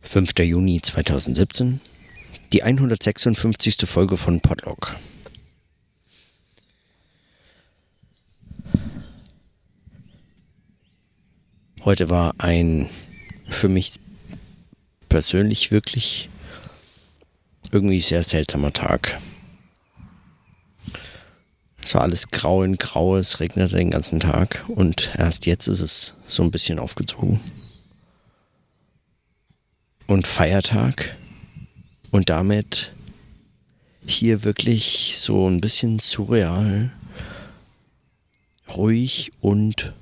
5. Juni 2017, die 156. Folge von Podlog. Heute war ein für mich persönlich wirklich irgendwie sehr seltsamer Tag. Es war alles grau in grau, es regnete den ganzen Tag und erst jetzt ist es so ein bisschen aufgezogen. Und Feiertag und damit hier wirklich so ein bisschen surreal, ruhig und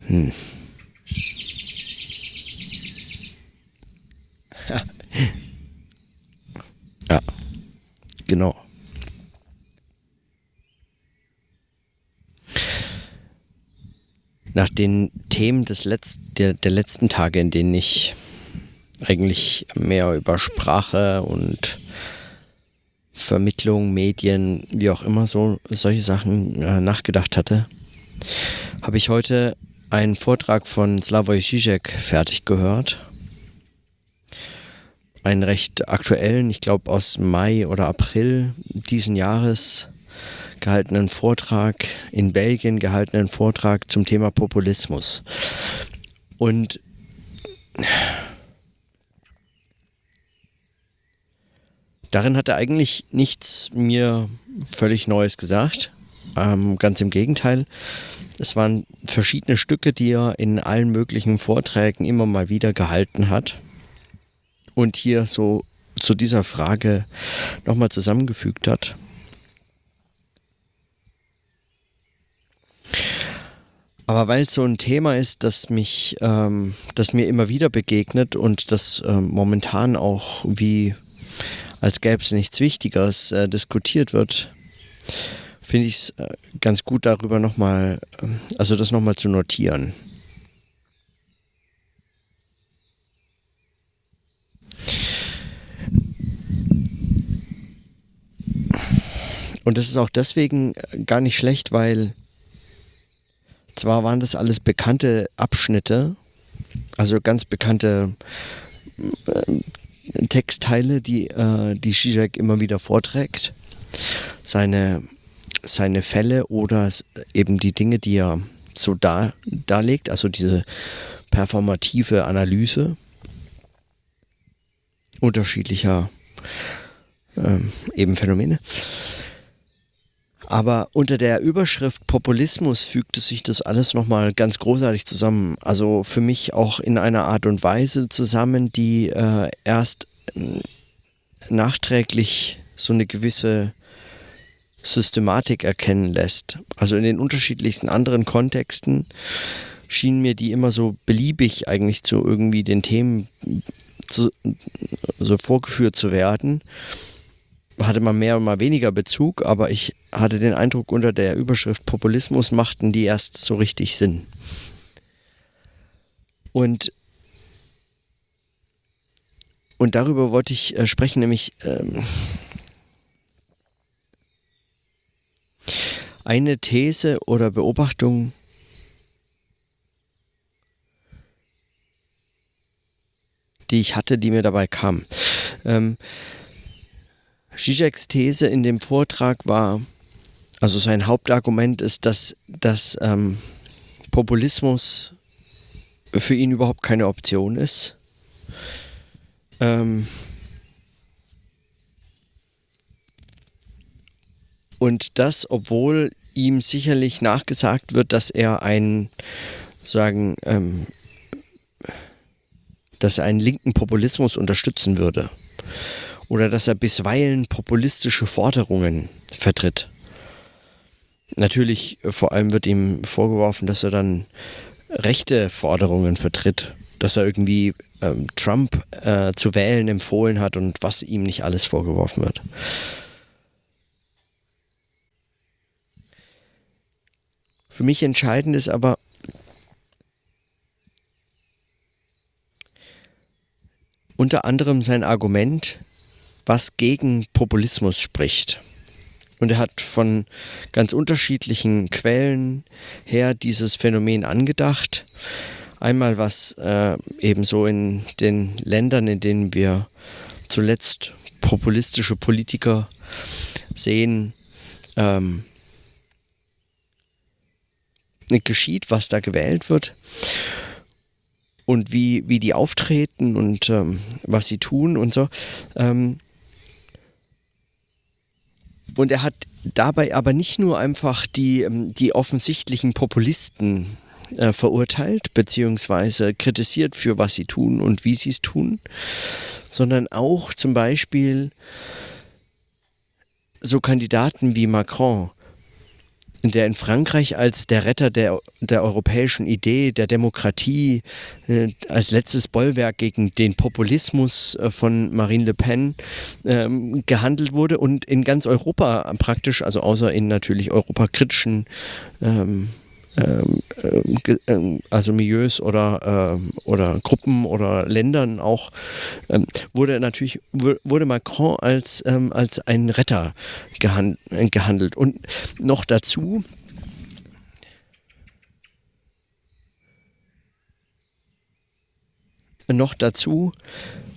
hm. ja, genau. Nach den Themen des Letz der, der letzten Tage, in denen ich eigentlich mehr über Sprache und Vermittlung, Medien, wie auch immer so solche Sachen äh, nachgedacht hatte, habe ich heute einen Vortrag von Slavoj Žižek fertig gehört. Einen recht aktuellen, ich glaube aus Mai oder April diesen Jahres, gehaltenen Vortrag, in Belgien gehaltenen Vortrag zum Thema Populismus. Und darin hat er eigentlich nichts mir völlig Neues gesagt. Ähm, ganz im Gegenteil. Es waren verschiedene Stücke, die er in allen möglichen Vorträgen immer mal wieder gehalten hat. Und hier so zu dieser Frage nochmal zusammengefügt hat. Aber weil es so ein Thema ist, das mich, ähm, das mir immer wieder begegnet und das ähm, momentan auch wie als gäbe es nichts Wichtigeres äh, diskutiert wird, finde ich es äh, ganz gut darüber nochmal, äh, also das nochmal zu notieren. Und das ist auch deswegen äh, gar nicht schlecht, weil zwar waren das alles bekannte Abschnitte, also ganz bekannte äh, Textteile, die, äh, die Zizek immer wieder vorträgt. Seine, seine Fälle oder eben die Dinge, die er so da, darlegt, also diese performative Analyse unterschiedlicher ähm, eben Phänomene. Aber unter der Überschrift Populismus fügte sich das alles nochmal ganz großartig zusammen. Also für mich auch in einer Art und Weise zusammen, die äh, erst nachträglich so eine gewisse Systematik erkennen lässt. Also in den unterschiedlichsten anderen Kontexten schienen mir die immer so beliebig eigentlich zu irgendwie den Themen zu, so vorgeführt zu werden hatte man mehr und mal weniger Bezug, aber ich hatte den Eindruck, unter der Überschrift Populismus machten die erst so richtig Sinn. Und, und darüber wollte ich äh, sprechen, nämlich ähm, eine These oder Beobachtung, die ich hatte, die mir dabei kam. Ähm, Zizeks These in dem Vortrag war, also sein Hauptargument ist, dass, dass ähm, Populismus für ihn überhaupt keine Option ist. Ähm und das, obwohl ihm sicherlich nachgesagt wird, dass er einen, sagen, ähm, dass er einen linken Populismus unterstützen würde oder dass er bisweilen populistische Forderungen vertritt. Natürlich, äh, vor allem wird ihm vorgeworfen, dass er dann rechte Forderungen vertritt, dass er irgendwie ähm, Trump äh, zu wählen empfohlen hat und was ihm nicht alles vorgeworfen wird. Für mich entscheidend ist aber, unter anderem sein Argument, was gegen Populismus spricht. Und er hat von ganz unterschiedlichen Quellen her dieses Phänomen angedacht. Einmal was äh, eben so in den Ländern, in denen wir zuletzt populistische Politiker sehen, ähm, geschieht, was da gewählt wird und wie, wie die auftreten und ähm, was sie tun und so. Ähm, und er hat dabei aber nicht nur einfach die, ähm, die offensichtlichen Populisten äh, verurteilt beziehungsweise kritisiert für was sie tun und wie sie es tun, sondern auch zum Beispiel so Kandidaten wie Macron, der in Frankreich als der Retter der, der europäischen Idee, der Demokratie, äh, als letztes Bollwerk gegen den Populismus äh, von Marine Le Pen ähm, gehandelt wurde und in ganz Europa praktisch, also außer in natürlich europakritischen ähm, also Milieus oder, ähm, oder Gruppen oder Ländern auch, ähm, wurde natürlich, wurde Macron als, ähm, als ein Retter gehand, gehandelt. Und noch dazu, noch dazu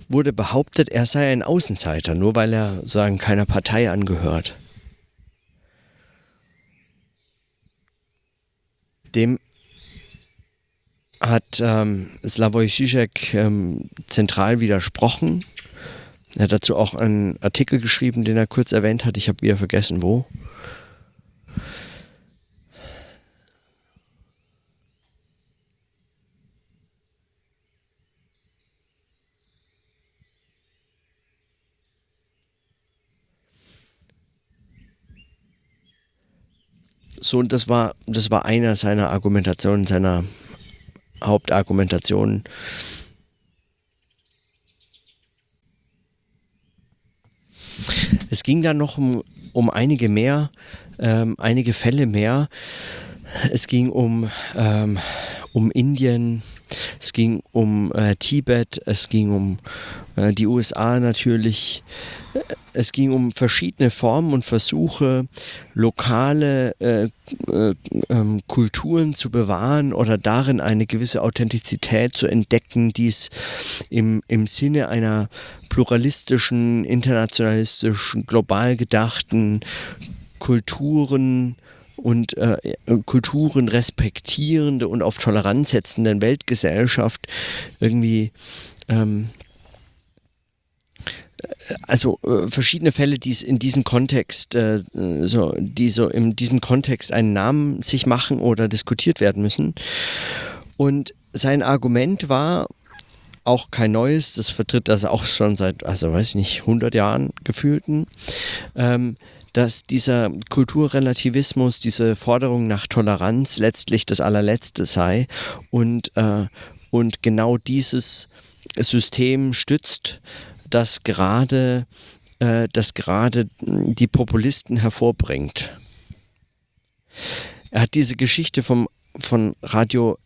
wurde behauptet, er sei ein Außenseiter, nur weil er sagen keiner Partei angehört. Dem hat ähm, Slavoj Žižek ähm, zentral widersprochen. Er hat dazu auch einen Artikel geschrieben, den er kurz erwähnt hat. Ich habe wieder vergessen, wo. So, und das war, das war einer seiner Argumentationen, seiner Hauptargumentationen. Es ging dann noch um, um einige mehr, ähm, einige Fälle mehr. Es ging um, ähm, um Indien, es ging um äh, Tibet, es ging um äh, die USA natürlich, es ging um verschiedene Formen und Versuche, lokale äh, äh, ähm, Kulturen zu bewahren oder darin eine gewisse Authentizität zu entdecken, die es im, im Sinne einer pluralistischen, internationalistischen, global gedachten Kulturen und äh, Kulturen respektierende und auf Toleranz setzenden Weltgesellschaft irgendwie ähm, also äh, verschiedene Fälle, die in diesem Kontext, äh, so, die so in diesem Kontext einen Namen sich machen oder diskutiert werden müssen. Und sein Argument war auch kein neues, das vertritt das auch schon seit, also weiß ich nicht, 100 Jahren gefühlten, ähm, dass dieser Kulturrelativismus, diese Forderung nach Toleranz letztlich das allerletzte sei und, äh, und genau dieses System stützt das gerade, äh, das gerade die Populisten hervorbringt. Er hat diese Geschichte vom, von Radio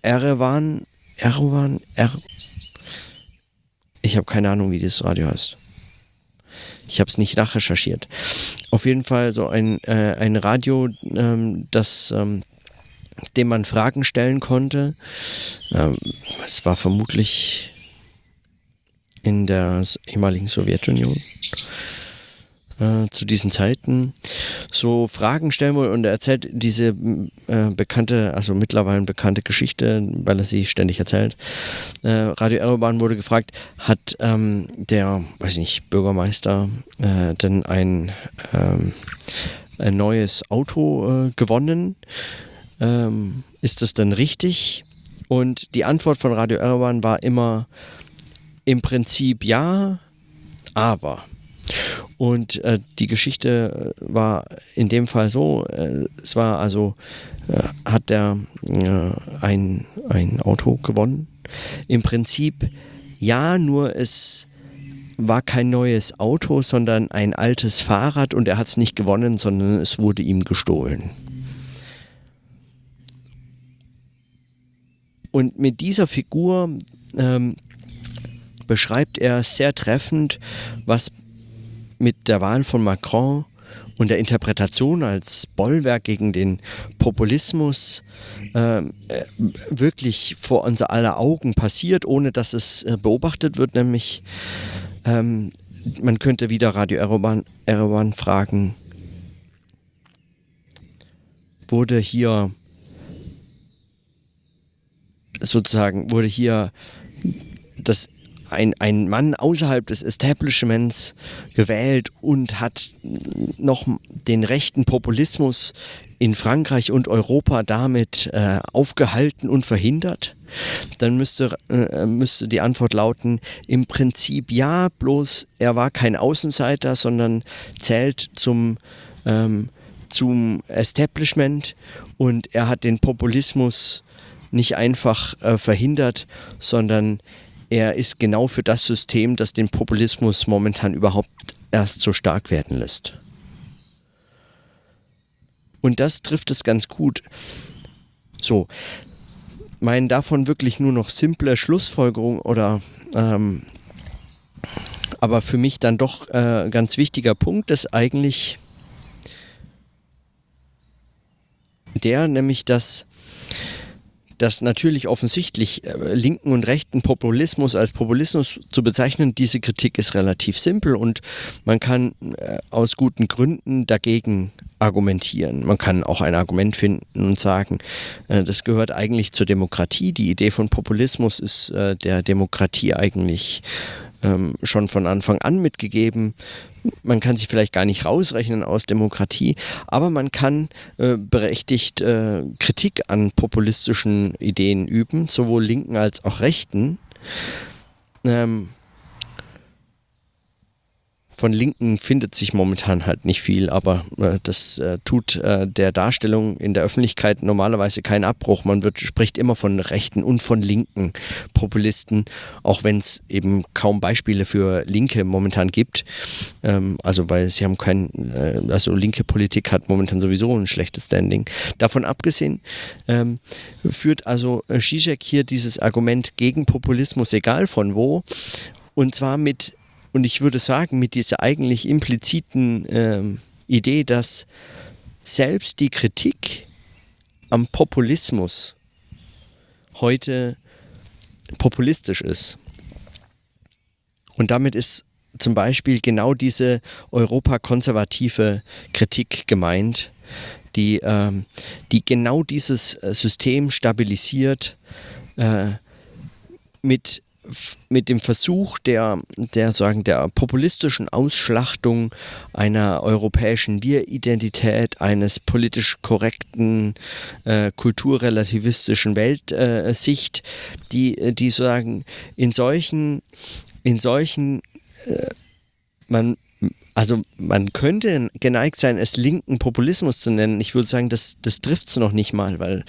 Erevan, Erevan, er ich habe keine Ahnung, wie dieses Radio heißt. Ich habe es nicht nachrecherchiert. Auf jeden Fall so ein, äh, ein Radio, ähm, das ähm, dem man Fragen stellen konnte. Ähm, es war vermutlich in der ehemaligen Sowjetunion äh, zu diesen Zeiten so Fragen stellen wollte und er erzählt diese äh, bekannte, also mittlerweile bekannte Geschichte, weil er sie ständig erzählt. Äh, Radio Erdogan wurde gefragt, hat ähm, der, weiß ich nicht, Bürgermeister äh, denn ein, ähm, ein neues Auto äh, gewonnen? Ähm, ist das denn richtig? Und die Antwort von Radio Erdogan war immer, im Prinzip ja, aber. Und äh, die Geschichte äh, war in dem Fall so, äh, es war also, äh, hat er äh, ein, ein Auto gewonnen. Im Prinzip ja, nur es war kein neues Auto, sondern ein altes Fahrrad und er hat es nicht gewonnen, sondern es wurde ihm gestohlen. Und mit dieser Figur ähm, beschreibt er sehr treffend, was mit der Wahl von Macron und der Interpretation als Bollwerk gegen den Populismus ähm, äh, wirklich vor unser aller Augen passiert, ohne dass es äh, beobachtet wird, nämlich ähm, man könnte wieder Radio Eroban fragen, wurde hier sozusagen, wurde hier das ein, ein Mann außerhalb des Establishments gewählt und hat noch den rechten Populismus in Frankreich und Europa damit äh, aufgehalten und verhindert? Dann müsste, äh, müsste die Antwort lauten, im Prinzip ja, bloß er war kein Außenseiter, sondern zählt zum, ähm, zum Establishment und er hat den Populismus nicht einfach äh, verhindert, sondern er ist genau für das System, das den Populismus momentan überhaupt erst so stark werden lässt. Und das trifft es ganz gut. So, mein davon wirklich nur noch simple Schlussfolgerung oder ähm, aber für mich dann doch äh, ganz wichtiger Punkt ist eigentlich der, nämlich dass dass natürlich offensichtlich äh, linken und rechten Populismus als Populismus zu bezeichnen, diese Kritik ist relativ simpel und man kann äh, aus guten Gründen dagegen argumentieren. Man kann auch ein Argument finden und sagen, äh, das gehört eigentlich zur Demokratie. Die Idee von Populismus ist der Demokratie eigentlich ähm, schon von Anfang an mitgegeben man kann sich vielleicht gar nicht rausrechnen aus Demokratie, aber man kann äh, berechtigt äh, Kritik an populistischen Ideen üben, sowohl linken als auch rechten. Ähm, von Linken findet sich momentan halt nicht viel, aber äh, das äh, tut äh, der Darstellung in der Öffentlichkeit normalerweise keinen Abbruch. Man wird, spricht immer von rechten und von linken Populisten, auch wenn es eben kaum Beispiele für Linke momentan gibt. Ähm, also weil sie haben kein, äh, also linke Politik hat momentan sowieso ein schlechtes Standing. Davon abgesehen ähm, führt also Zizek hier dieses Argument gegen Populismus, egal von wo, und zwar mit und ich würde sagen, mit dieser eigentlich impliziten ähm, Idee, dass selbst die Kritik am Populismus heute populistisch ist. Und damit ist zum Beispiel genau diese europakonservative Kritik gemeint, die, ähm, die genau dieses äh, System stabilisiert äh, mit mit dem Versuch der, der, sagen, der populistischen Ausschlachtung einer europäischen Wir-Identität, eines politisch korrekten, äh, kulturrelativistischen Weltsicht, äh, die, die sagen, in solchen, in solchen, äh, man, also man könnte geneigt sein, es linken Populismus zu nennen. Ich würde sagen, das, das trifft es noch nicht mal, weil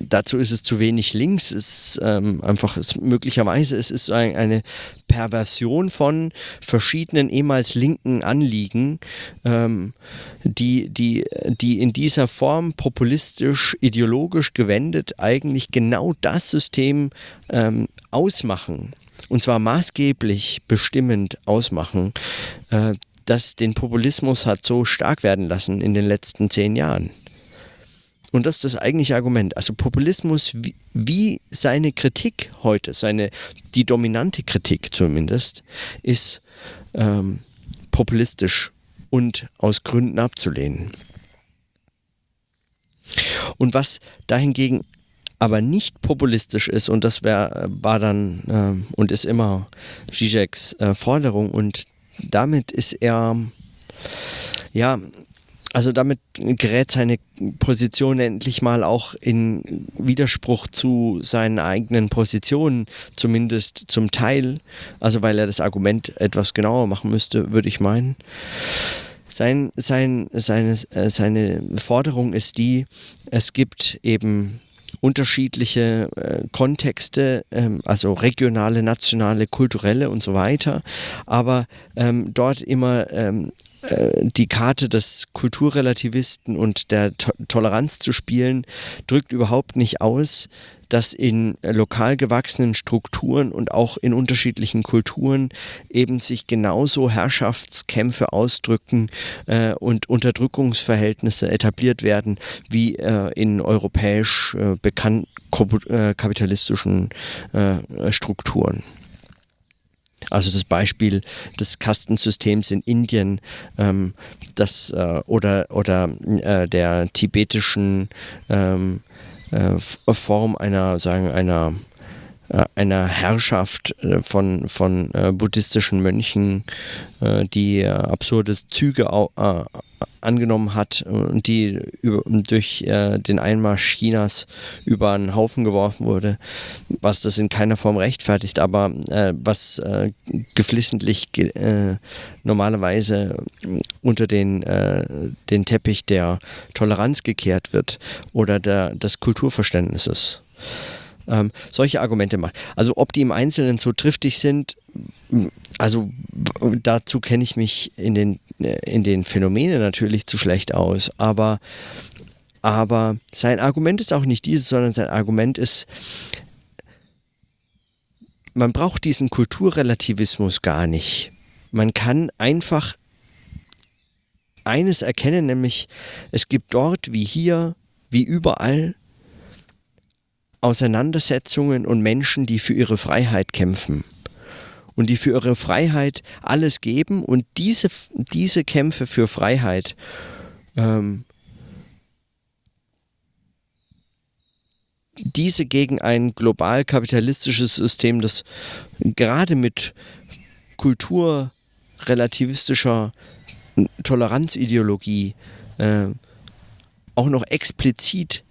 dazu ist es zu wenig links. Es ist ähm, einfach es, möglicherweise es ist ein, eine Perversion von verschiedenen ehemals linken Anliegen, ähm, die, die, die in dieser Form populistisch, ideologisch gewendet eigentlich genau das System ähm, ausmachen. Und zwar maßgeblich bestimmend ausmachen, äh, das den Populismus hat so stark werden lassen in den letzten zehn Jahren. Und das ist das eigentliche Argument. Also Populismus, wie, wie seine Kritik heute, seine, die dominante Kritik zumindest, ist ähm, populistisch und aus Gründen abzulehnen. Und was dahingegen aber nicht populistisch ist, und das wär, war dann äh, und ist immer Zizeks äh, Forderung, und damit ist er ja also damit gerät seine Position endlich mal auch in Widerspruch zu seinen eigenen Positionen, zumindest zum Teil. Also weil er das Argument etwas genauer machen müsste, würde ich meinen. Sein, sein, seine, äh, seine Forderung ist die, es gibt eben unterschiedliche äh, Kontexte, ähm, also regionale, nationale, kulturelle und so weiter, aber ähm, dort immer ähm, äh, die Karte des Kulturrelativisten und der to Toleranz zu spielen, drückt überhaupt nicht aus, dass in lokal gewachsenen Strukturen und auch in unterschiedlichen Kulturen eben sich genauso Herrschaftskämpfe ausdrücken äh, und Unterdrückungsverhältnisse etabliert werden wie äh, in europäisch äh, bekannt äh, kapitalistischen äh, Strukturen. Also das Beispiel des Kastensystems in Indien ähm, das, äh, oder, oder äh, der tibetischen ähm, äh, Form einer, sagen, einer, einer Herrschaft äh, von, von buddhistischen Mönchen, die absurde Züge angenommen hat und die durch äh, den Einmarsch Chinas über einen Haufen geworfen wurde, was das in keiner Form rechtfertigt, aber äh, was äh, geflissentlich ge äh, normalerweise unter den, äh, den Teppich der Toleranz gekehrt wird oder der, des Kulturverständnisses. Ähm, solche Argumente macht. Also ob die im Einzelnen so triftig sind, also dazu kenne ich mich in den, in den Phänomenen natürlich zu schlecht aus, aber, aber sein Argument ist auch nicht dieses, sondern sein Argument ist, man braucht diesen Kulturrelativismus gar nicht. Man kann einfach eines erkennen, nämlich es gibt dort wie hier, wie überall Auseinandersetzungen und Menschen, die für ihre Freiheit kämpfen. Und die für ihre Freiheit alles geben und diese, diese Kämpfe für Freiheit ähm, diese gegen ein global kapitalistisches System, das gerade mit kulturrelativistischer Toleranzideologie äh, auch noch explizit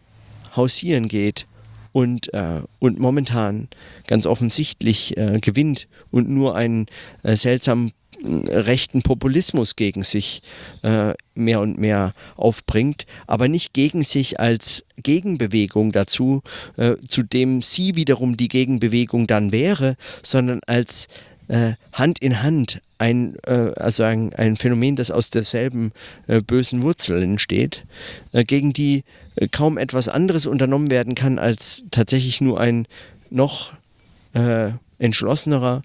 hausieren geht, und, äh, und momentan ganz offensichtlich äh, gewinnt und nur einen äh, seltsamen äh, rechten Populismus gegen sich äh, mehr und mehr aufbringt, aber nicht gegen sich als Gegenbewegung dazu, äh, zu dem sie wiederum die Gegenbewegung dann wäre, sondern als äh, Hand in Hand ein, äh, also ein, ein, Phänomen, das aus derselben äh, bösen Wurzel entsteht, äh, gegen die äh, kaum etwas anderes unternommen werden kann, als tatsächlich nur ein noch entschlossenerer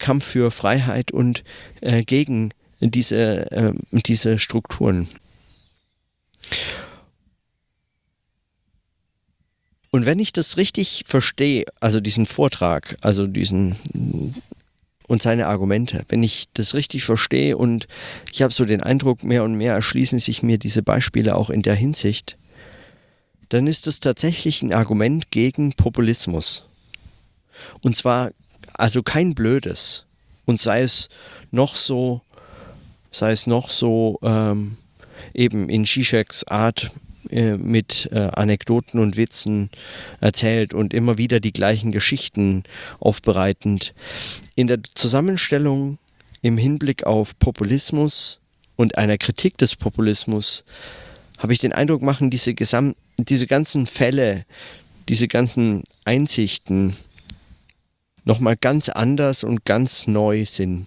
Kampf für Freiheit und gegen diese, diese Strukturen. Und wenn ich das richtig verstehe, also diesen Vortrag, also diesen und seine Argumente. Wenn ich das richtig verstehe und ich habe so den Eindruck, mehr und mehr erschließen sich mir diese Beispiele auch in der Hinsicht, dann ist das tatsächlich ein Argument gegen Populismus. Und zwar also kein blödes. Und sei es noch so, sei es noch so ähm, eben in Zizeks Art äh, mit äh, Anekdoten und Witzen erzählt und immer wieder die gleichen Geschichten aufbereitend. In der Zusammenstellung im Hinblick auf Populismus und einer Kritik des Populismus habe ich den Eindruck, machen diese, Gesam diese ganzen Fälle, diese ganzen Einsichten nochmal ganz anders und ganz neu Sinn.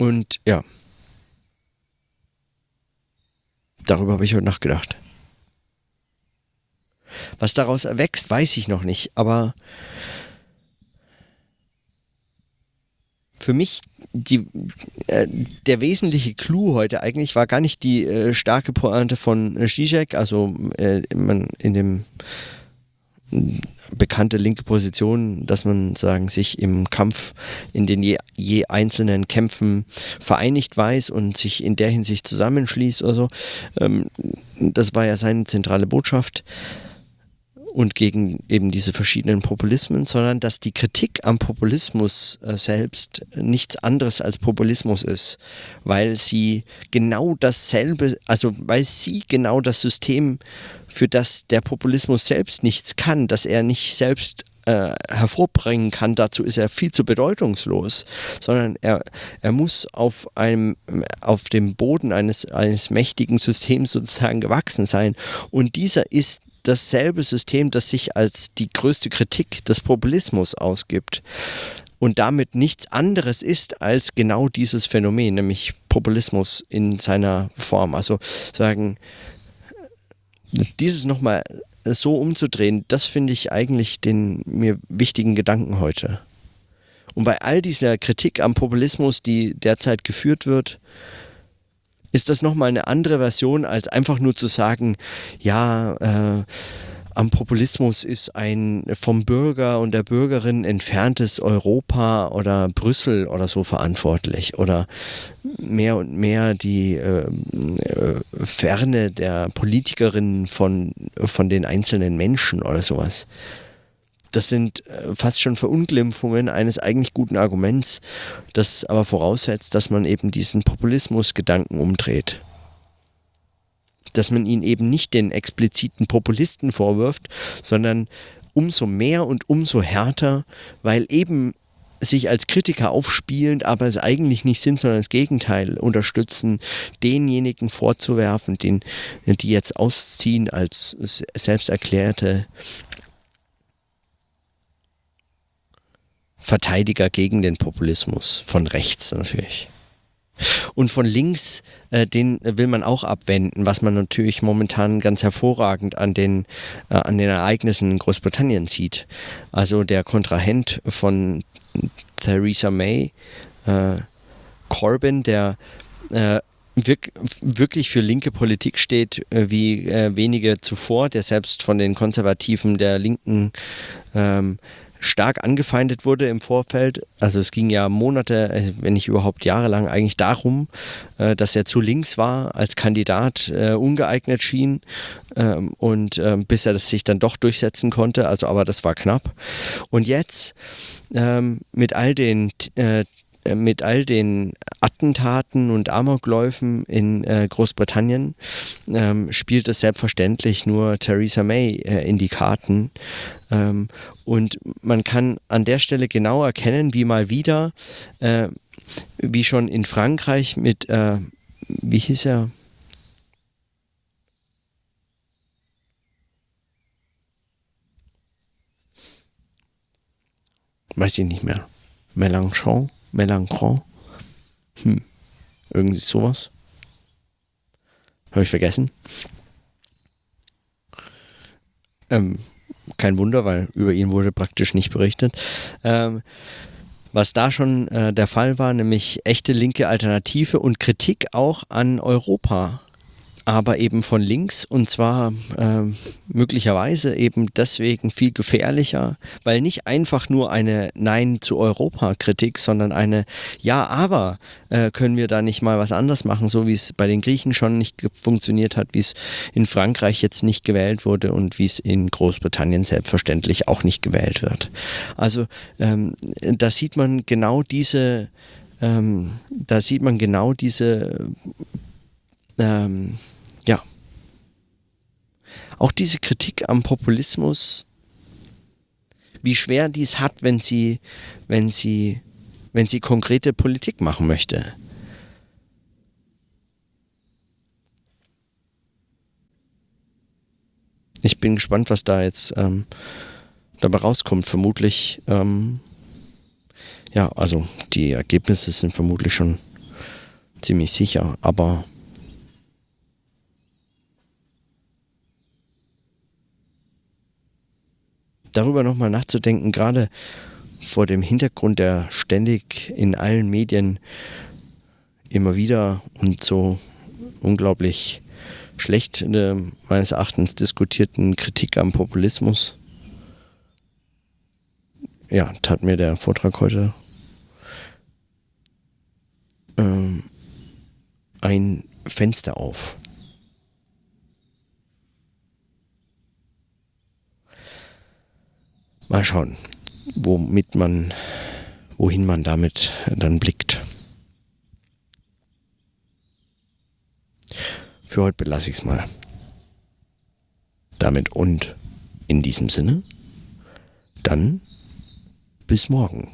Und ja, darüber habe ich heute nachgedacht. Was daraus erwächst, weiß ich noch nicht, aber für mich die, äh, der wesentliche Clou heute eigentlich war gar nicht die äh, starke Pointe von Zizek, also äh, in dem bekannte linke Position, dass man sagen sich im Kampf in den je, je, einzelnen Kämpfen vereinigt weiß und sich in der Hinsicht zusammenschließt oder so. Ähm, das war ja seine zentrale Botschaft und gegen eben diese verschiedenen Populismen, sondern dass die Kritik am Populismus äh, selbst nichts anderes als Populismus ist, weil sie genau dasselbe, also weil sie genau das System für das der Populismus selbst nichts kann, dass er nicht selbst äh, hervorbringen kann, dazu ist er viel zu bedeutungslos, sondern er, er muss auf, einem, auf dem Boden eines, eines mächtigen Systems sozusagen gewachsen sein. Und dieser ist dasselbe System, das sich als die größte Kritik des Populismus ausgibt und damit nichts anderes ist als genau dieses Phänomen, nämlich Populismus in seiner Form. Also sagen, dieses nochmal so umzudrehen, das finde ich eigentlich den mir wichtigen Gedanken heute. Und bei all dieser Kritik am Populismus, die derzeit geführt wird, ist das nochmal eine andere Version, als einfach nur zu sagen, ja, äh, am Populismus ist ein vom Bürger und der Bürgerin entferntes Europa oder Brüssel oder so verantwortlich oder mehr und mehr die äh, äh, Ferne der Politikerinnen von, von den einzelnen Menschen oder sowas. Das sind äh, fast schon Verunglimpfungen eines eigentlich guten Arguments, das aber voraussetzt, dass man eben diesen Populismusgedanken umdreht. Dass man ihn eben nicht den expliziten Populisten vorwirft, sondern umso mehr und umso härter, weil eben sich als Kritiker aufspielend, aber es eigentlich nicht sind, sondern das Gegenteil unterstützen, denjenigen vorzuwerfen, den, die jetzt ausziehen als selbst erklärte Verteidiger gegen den Populismus, von rechts natürlich. Und von links, äh, den will man auch abwenden, was man natürlich momentan ganz hervorragend an den, äh, an den Ereignissen in Großbritannien sieht. Also der Kontrahent von Theresa May, äh, Corbyn, der äh, wirk wirklich für linke Politik steht, äh, wie äh, wenige zuvor, der selbst von den Konservativen der Linken ähm, stark angefeindet wurde im Vorfeld. Also es ging ja Monate, äh, wenn nicht überhaupt jahrelang eigentlich darum, äh, dass er zu links war, als Kandidat äh, ungeeignet schien ähm, und ähm, bis er das sich dann doch durchsetzen konnte. Also aber das war knapp. Und jetzt ähm, mit all den mit all den Attentaten und Amokläufen in äh, Großbritannien ähm, spielt es selbstverständlich nur Theresa May äh, in die Karten. Ähm, und man kann an der Stelle genau erkennen, wie mal wieder, äh, wie schon in Frankreich mit, äh, wie hieß er? Weiß ich nicht mehr. Mélenchon? Mélenchon? Hm. Irgendwie sowas. Habe ich vergessen. Ähm, kein Wunder, weil über ihn wurde praktisch nicht berichtet. Ähm, was da schon äh, der Fall war, nämlich echte linke Alternative und Kritik auch an Europa aber eben von links und zwar äh, möglicherweise eben deswegen viel gefährlicher, weil nicht einfach nur eine Nein zu Europa-Kritik, sondern eine Ja, aber äh, können wir da nicht mal was anders machen, so wie es bei den Griechen schon nicht funktioniert hat, wie es in Frankreich jetzt nicht gewählt wurde und wie es in Großbritannien selbstverständlich auch nicht gewählt wird. Also ähm, da sieht man genau diese, ähm, da sieht man genau diese ähm, ja, auch diese Kritik am Populismus, wie schwer dies hat, wenn sie, wenn sie, wenn sie konkrete Politik machen möchte. Ich bin gespannt, was da jetzt ähm, dabei rauskommt. Vermutlich, ähm, ja, also die Ergebnisse sind vermutlich schon ziemlich sicher, aber darüber nochmal nachzudenken, gerade vor dem Hintergrund der ständig in allen Medien immer wieder und so unglaublich schlecht äh, meines Erachtens diskutierten Kritik am Populismus. Ja, tat mir der Vortrag heute ähm, ein Fenster auf. Mal schauen, womit man, wohin man damit dann blickt. Für heute belasse ich es mal. Damit und in diesem Sinne, dann bis morgen.